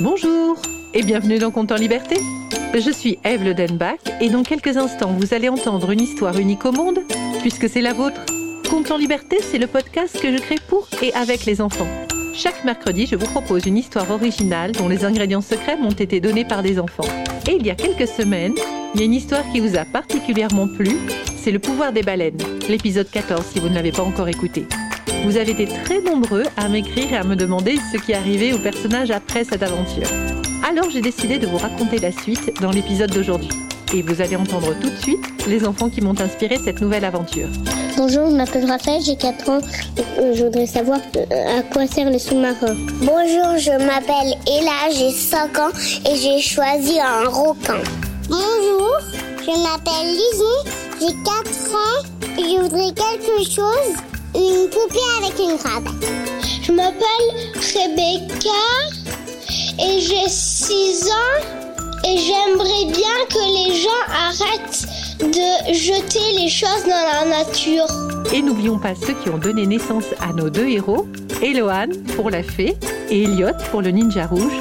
Bonjour et bienvenue dans Compte en Liberté. Je suis Eve Le Denbach et dans quelques instants vous allez entendre une histoire unique au monde puisque c'est la vôtre. Compte en Liberté, c'est le podcast que je crée pour et avec les enfants. Chaque mercredi, je vous propose une histoire originale dont les ingrédients secrets m'ont été donnés par des enfants. Et il y a quelques semaines, il y a une histoire qui vous a particulièrement plu, c'est Le pouvoir des baleines, l'épisode 14 si vous ne l'avez pas encore écouté. Vous avez été très nombreux à m'écrire et à me demander ce qui arrivait au personnage après cette aventure. Alors j'ai décidé de vous raconter la suite dans l'épisode d'aujourd'hui. Et vous allez entendre tout de suite les enfants qui m'ont inspiré cette nouvelle aventure. Bonjour, je m'appelle Raphaël, j'ai 4 ans. Euh, je voudrais savoir euh, à quoi sert le sous-marin. Bonjour, je m'appelle Ella, j'ai 5 ans et j'ai choisi un requin. Bonjour, je m'appelle Lizzie, j'ai 4 ans et je voudrais quelque chose, une poupée avec une crabe. Je m'appelle Rebecca et j'ai 6 ans et j'aimerais bien que les gens arrêtent de jeter les choses dans la nature. Et n'oublions pas ceux qui ont donné naissance à nos deux héros, Eloane pour la fée et Elliot pour le ninja rouge,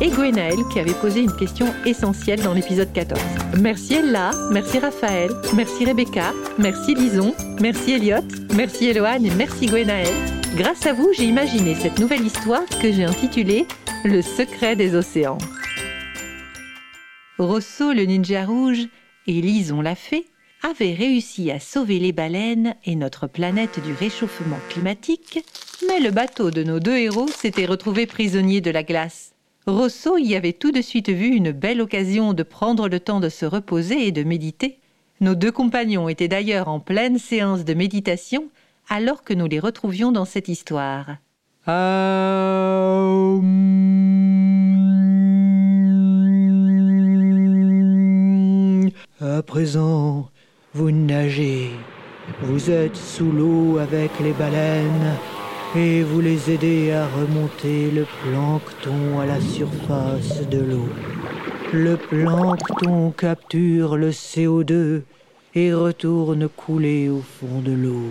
et Gwenaël qui avait posé une question essentielle dans l'épisode 14. Merci Ella, merci Raphaël, merci Rebecca, merci Lison, merci Elliot, merci Eloane et merci Gwenaël. Grâce à vous, j'ai imaginé cette nouvelle histoire que j'ai intitulée Le secret des océans. Rosso le ninja rouge et Lison la fée avaient réussi à sauver les baleines et notre planète du réchauffement climatique, mais le bateau de nos deux héros s'était retrouvé prisonnier de la glace. Rosso y avait tout de suite vu une belle occasion de prendre le temps de se reposer et de méditer. Nos deux compagnons étaient d'ailleurs en pleine séance de méditation alors que nous les retrouvions dans cette histoire. À présent, vous nagez, vous êtes sous l'eau avec les baleines et vous les aidez à remonter le plancton à la surface de l'eau. Le plancton capture le CO2 et retourne couler au fond de l'eau.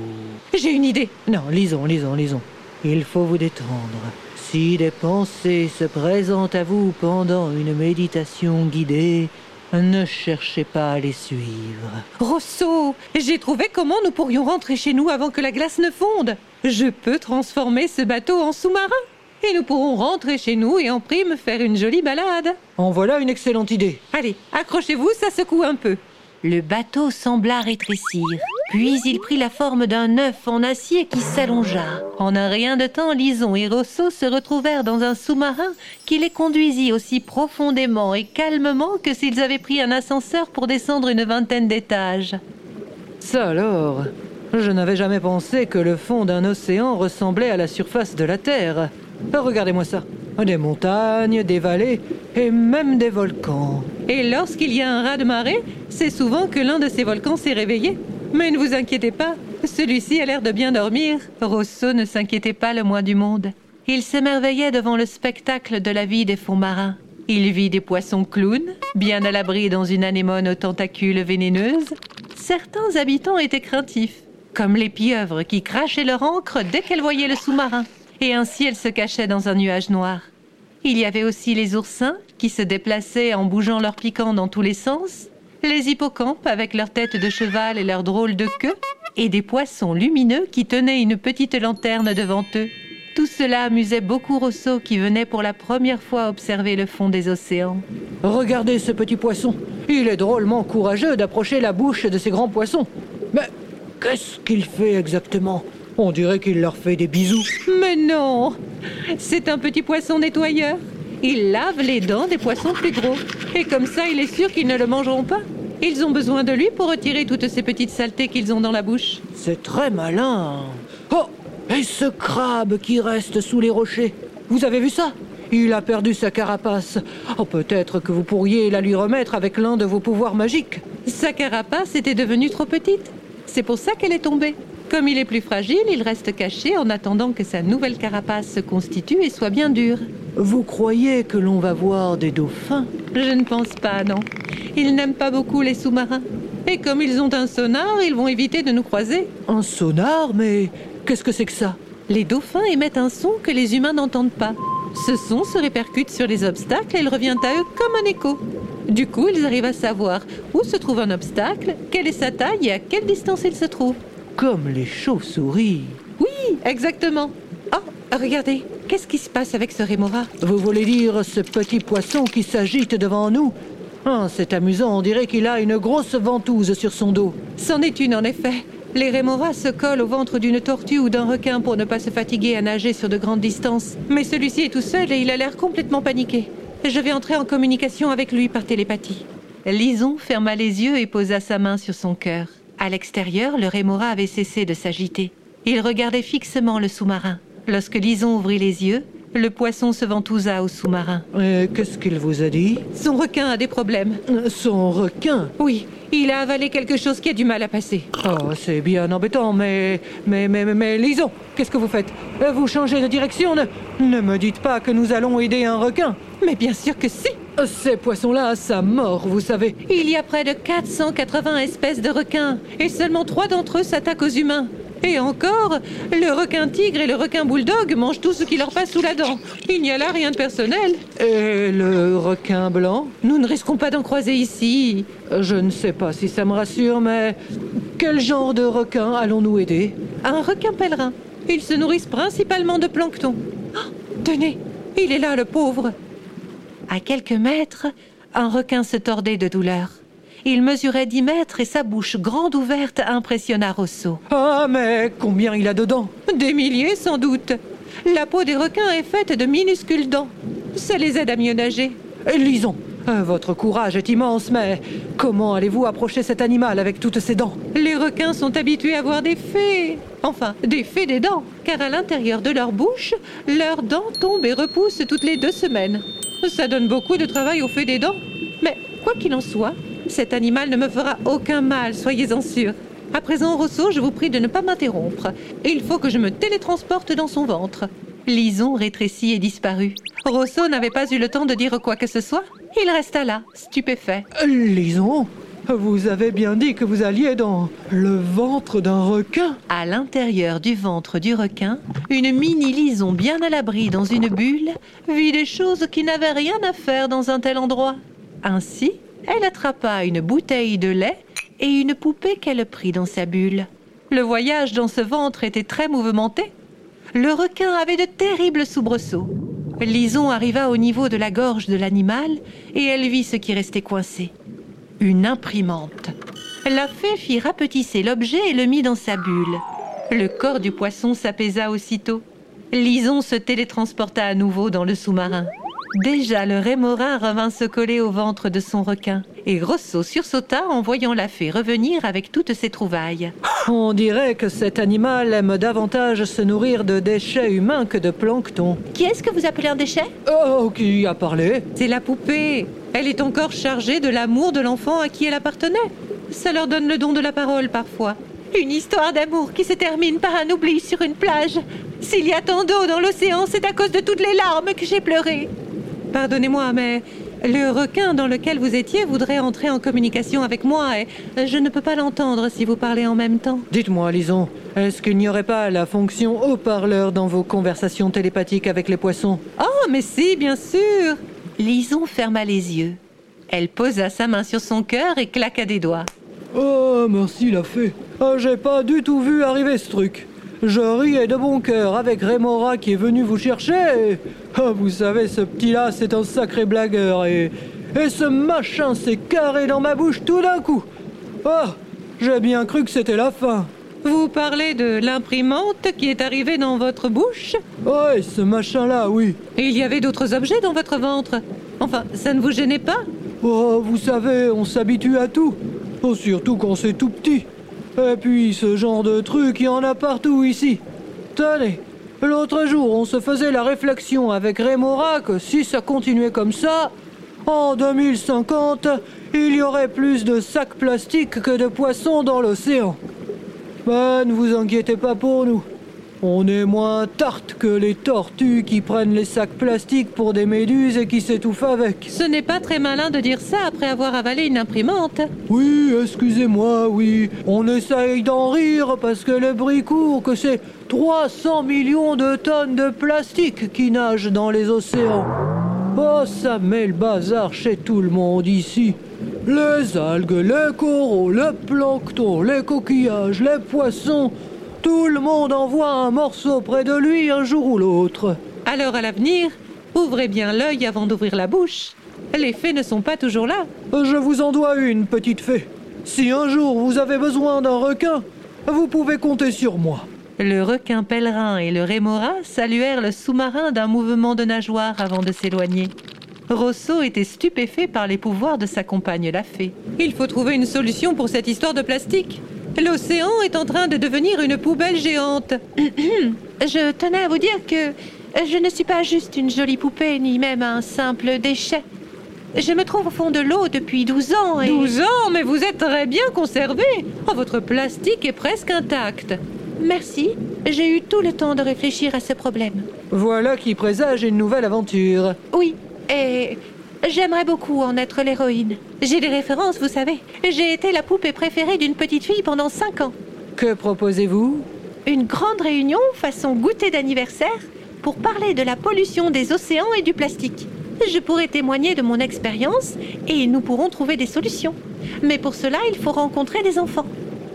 J'ai une idée. Non, lisons, lisons, lisons. Il faut vous détendre. Si des pensées se présentent à vous pendant une méditation guidée, ne cherchez pas à les suivre. Rosso, j'ai trouvé comment nous pourrions rentrer chez nous avant que la glace ne fonde. Je peux transformer ce bateau en sous-marin. Et nous pourrons rentrer chez nous et en prime faire une jolie balade. En voilà une excellente idée. Allez, accrochez-vous, ça secoue un peu. Le bateau sembla rétrécir, puis il prit la forme d'un œuf en acier qui s'allongea. En un rien de temps, Lison et Rosso se retrouvèrent dans un sous-marin qui les conduisit aussi profondément et calmement que s'ils avaient pris un ascenseur pour descendre une vingtaine d'étages. Ça alors? Je n'avais jamais pensé que le fond d'un océan ressemblait à la surface de la Terre. Regardez-moi ça. Des montagnes, des vallées et même des volcans. Et lorsqu'il y a un raz de marée, c'est souvent que l'un de ces volcans s'est réveillé. Mais ne vous inquiétez pas, celui-ci a l'air de bien dormir. Rosso ne s'inquiétait pas le moins du monde. Il s'émerveillait devant le spectacle de la vie des fonds marins. Il vit des poissons clowns, bien à l'abri dans une anémone aux tentacules vénéneuses. Certains habitants étaient craintifs, comme les pieuvres qui crachaient leur encre dès qu'elles voyaient le sous-marin et ainsi elles se cachaient dans un nuage noir. Il y avait aussi les oursins qui se déplaçaient en bougeant leurs piquants dans tous les sens, les hippocampes avec leurs têtes de cheval et leurs drôles de queue, et des poissons lumineux qui tenaient une petite lanterne devant eux. Tout cela amusait beaucoup Rosso qui venait pour la première fois observer le fond des océans. Regardez ce petit poisson. Il est drôlement courageux d'approcher la bouche de ces grands poissons. Mais qu'est-ce qu'il fait exactement? On dirait qu'il leur fait des bisous. Mais non C'est un petit poisson nettoyeur. Il lave les dents des poissons plus gros. Et comme ça, il est sûr qu'ils ne le mangeront pas. Ils ont besoin de lui pour retirer toutes ces petites saletés qu'ils ont dans la bouche. C'est très malin. Oh Et ce crabe qui reste sous les rochers Vous avez vu ça? Il a perdu sa carapace. Oh, peut-être que vous pourriez la lui remettre avec l'un de vos pouvoirs magiques. Sa carapace était devenue trop petite. C'est pour ça qu'elle est tombée. Comme il est plus fragile, il reste caché en attendant que sa nouvelle carapace se constitue et soit bien dure. Vous croyez que l'on va voir des dauphins? Je ne pense pas, non. Ils n'aiment pas beaucoup les sous-marins. Et comme ils ont un sonar, ils vont éviter de nous croiser. Un sonar Mais qu'est-ce que c'est que ça? Les dauphins émettent un son que les humains n'entendent pas. Ce son se répercute sur les obstacles et il revient à eux comme un écho. Du coup, ils arrivent à savoir où se trouve un obstacle, quelle est sa taille et à quelle distance il se trouve. Comme les chauves-souris. Oui, exactement. Oh, regardez, qu'est-ce qui se passe avec ce rémora? Vous voulez dire ce petit poisson qui s'agite devant nous? Ah, c'est amusant, on dirait qu'il a une grosse ventouse sur son dos. C'en est une en effet. Les rémoras se collent au ventre d'une tortue ou d'un requin pour ne pas se fatiguer à nager sur de grandes distances. Mais celui-ci est tout seul et il a l'air complètement paniqué. Je vais entrer en communication avec lui par télépathie. Lison ferma les yeux et posa sa main sur son cœur. À l'extérieur, le rémora avait cessé de s'agiter. Il regardait fixement le sous-marin. Lorsque Lison ouvrit les yeux, le poisson se ventousa au sous-marin. Et qu'est-ce qu'il vous a dit? Son requin a des problèmes. Euh, Son requin? Oui, il a avalé quelque chose qui a du mal à passer. Oh, c'est bien embêtant, mais... Mais, mais, mais, mais Lison, qu'est-ce que vous faites? Euh, Vous changez de direction ne, ne me dites pas que nous allons aider un requin Mais bien sûr que si Euh, Ces poissons-là, ça mord, vous savez. Il y a près de 480 espèces de requins, et seulement trois d'entre eux s'attaquent aux humains. Et encore, le requin tigre et le requin bulldog mangent tout ce qui leur passe sous la dent. Il n'y a là rien de personnel. Et le requin blanc? Nous ne risquons pas d'en croiser ici. Je ne sais pas si ça me rassure, mais... Quel genre de requin allons-nous aider? Un requin pèlerin. Ils se nourrissent principalement de plancton. Oh, tenez, il est là, le pauvre. À quelques mètres, un requin se tordait de douleur. Il mesurait 10 mètres et sa bouche grande ouverte impressionna Rosso. Ah, mais combien il a de dents? Des milliers sans doute. La peau des requins est faite de minuscules dents. Ça les aide à mieux nager. Lisons, euh, votre courage est immense, mais comment allez-vous approcher cet animal avec toutes ses dents? Les requins sont habitués à voir des fées. Enfin, des fées des dents. Car à l'intérieur de leur bouche, leurs dents tombent et repoussent toutes les deux semaines. Ça donne beaucoup de travail aux fées des dents. Mais quoi qu'il en soit, cet animal ne me fera aucun mal, soyez-en sûrs. À présent, Rosso, je vous prie de ne pas m'interrompre. Il faut que je me télétransporte dans son ventre. Lison rétrécit et disparut. Rosso n'avait pas eu le temps de dire quoi que ce soit. Il resta là, stupéfait. Euh, Lisons, vous avez bien dit que vous alliez dans le ventre d'un requin À l'intérieur du ventre du requin, une mini lison bien à l'abri dans une bulle vit des choses qui n'avaient rien à faire dans un tel endroit. Ainsi, elle attrapa une bouteille de lait et une poupée qu'elle prit dans sa bulle. Le voyage dans ce ventre était très mouvementé. Le requin avait de terribles soubresauts. Lison arriva au niveau de la gorge de l'animal et elle vit ce qui restait coincé. Une imprimante. La fée fit rapetisser l'objet et le mit dans sa bulle. Le corps du poisson s'apaisa aussitôt. Lison se télétransporta à nouveau dans le sous-marin. Déjà, le rémora revint se coller au ventre de son requin, et Rosso sursauta en voyant la fée revenir avec toutes ses trouvailles. On dirait que cet animal aime davantage se nourrir de déchets humains que de plancton. Qui est-ce que vous appelez un déchet? Oh, qui a parlé? C'est la poupée. Elle est encore chargée de l'amour de l'enfant à qui elle appartenait. Ça leur donne le don de la parole parfois. Une histoire d'amour qui se termine par un oubli sur une plage. S'il y a tant d'eau dans l'océan, c'est à cause de toutes les larmes que j'ai pleuré. Pardonnez-moi, mais le requin dans lequel vous étiez voudrait entrer en communication avec moi et je ne peux pas l'entendre si vous parlez en même temps. Dites-moi, Lison, est-ce qu'il n'y aurait pas la fonction haut-parleur dans vos conversations télépathiques avec les poissons? Oh, mais si, bien sûr. Lison ferma les yeux. Elle posa sa main sur son cœur et claqua des doigts. Oh, merci la fée. Ah, J'ai pas du tout vu arriver ce truc. Je riais de bon cœur avec Rémora qui est venu vous chercher. et- Ah, vous savez, ce petit-là, c'est un sacré blagueur. Et, et ce machin s'est carré dans ma bouche tout d'un coup. Oh, j'ai bien cru que c'était la fin. Vous parlez de l'imprimante qui est arrivée dans votre bouche? Ouais, ce machin-là, oui. Et il y avait d'autres objets dans votre ventre? Enfin, ça ne vous gênait pas? Oh, vous savez, on s'habitue à tout. Oh, surtout quand c'est tout petit. Et puis, ce genre de truc, il y en a partout ici. Tenez, l'autre jour, on se faisait la réflexion avec Rémora que si ça continuait comme ça, en 2050, il y aurait plus de sacs plastiques que de poissons dans l'océan. Ben, ne vous inquiétez pas pour nous. On est moins tarte que les tortues qui prennent les sacs plastiques pour des méduses et qui s'étouffent avec. Ce n'est pas très malin de dire ça après avoir avalé une imprimante. Oui, excusez-moi, oui. On essaye d'en rire parce que le bruit court, que c'est 300 millions de tonnes de plastique qui nagent dans les océans. Oh, ça met le bazar chez tout le monde ici. Les algues, les coraux, le plancton, les coquillages, les poissons. Tout le monde envoie un morceau près de lui un jour ou l'autre. Alors à l'avenir, ouvrez bien l'œil avant d'ouvrir la bouche. Les fées ne sont pas toujours là. Je vous en dois une, petite fée. Si un jour vous avez besoin d'un requin, vous pouvez compter sur moi. Le requin pèlerin et le rémora saluèrent le sous-marin d'un mouvement de nageoire avant de s'éloigner. Rosso était stupéfait par les pouvoirs de sa compagne la fée. Il faut trouver une solution pour cette histoire de plastique. L'océan est en train de devenir une poubelle géante. je tenais à vous dire que je ne suis pas juste une jolie poupée, ni même un simple déchet. Je me trouve au fond de l'eau depuis 12 ans et... 12 ans Mais vous êtes très bien conservé oh, Votre plastique est presque intact. Merci, j'ai eu tout le temps de réfléchir à ce problème. Voilà qui présage une nouvelle aventure. Oui, et j'aimerais beaucoup en être l'héroïne. J'ai des références, vous savez. J'ai été la poupée préférée d'une petite fille pendant 5 ans. Que proposez-vous? Une grande réunion façon goûter d'anniversaire pour parler de la pollution des océans et du plastique. Je pourrais témoigner de mon expérience et nous pourrons trouver des solutions. Mais pour cela, il faut rencontrer des enfants.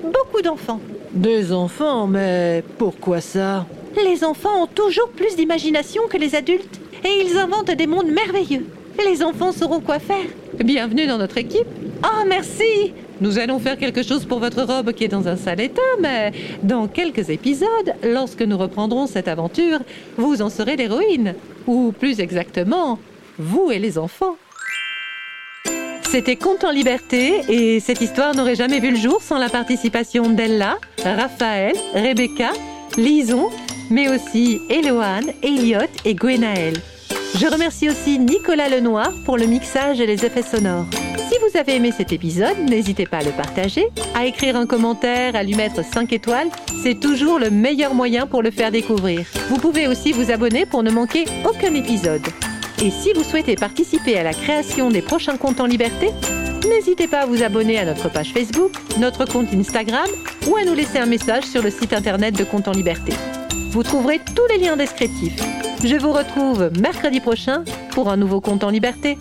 Beaucoup d'enfants. Des enfants, mais pourquoi ça? Les enfants ont toujours plus d'imagination que les adultes et ils inventent des mondes merveilleux. Les enfants sauront quoi faire. Bienvenue dans notre équipe. Oh, merci Nous allons faire quelque chose pour votre robe qui est dans un sale état, mais dans quelques épisodes, lorsque nous reprendrons cette aventure, vous en serez l'héroïne. Ou plus exactement, vous et les enfants. C'était Conte en liberté et cette histoire n'aurait jamais vu le jour sans la participation d'Ella, Raphaël, Rebecca, Lison, mais aussi Eloane, Elliot et Gwenaël. Je remercie aussi Nicolas Lenoir pour le mixage et les effets sonores. Si vous avez aimé cet épisode, n'hésitez pas à le partager, à écrire un commentaire, à lui mettre 5 étoiles. C'est toujours le meilleur moyen pour le faire découvrir. Vous pouvez aussi vous abonner pour ne manquer aucun épisode. Et si vous souhaitez participer à la création des prochains comptes en liberté, n'hésitez pas à vous abonner à notre page Facebook, notre compte Instagram ou à nous laisser un message sur le site internet de Compte en liberté. Vous trouverez tous les liens descriptifs. Je vous retrouve mercredi prochain pour un nouveau compte en liberté.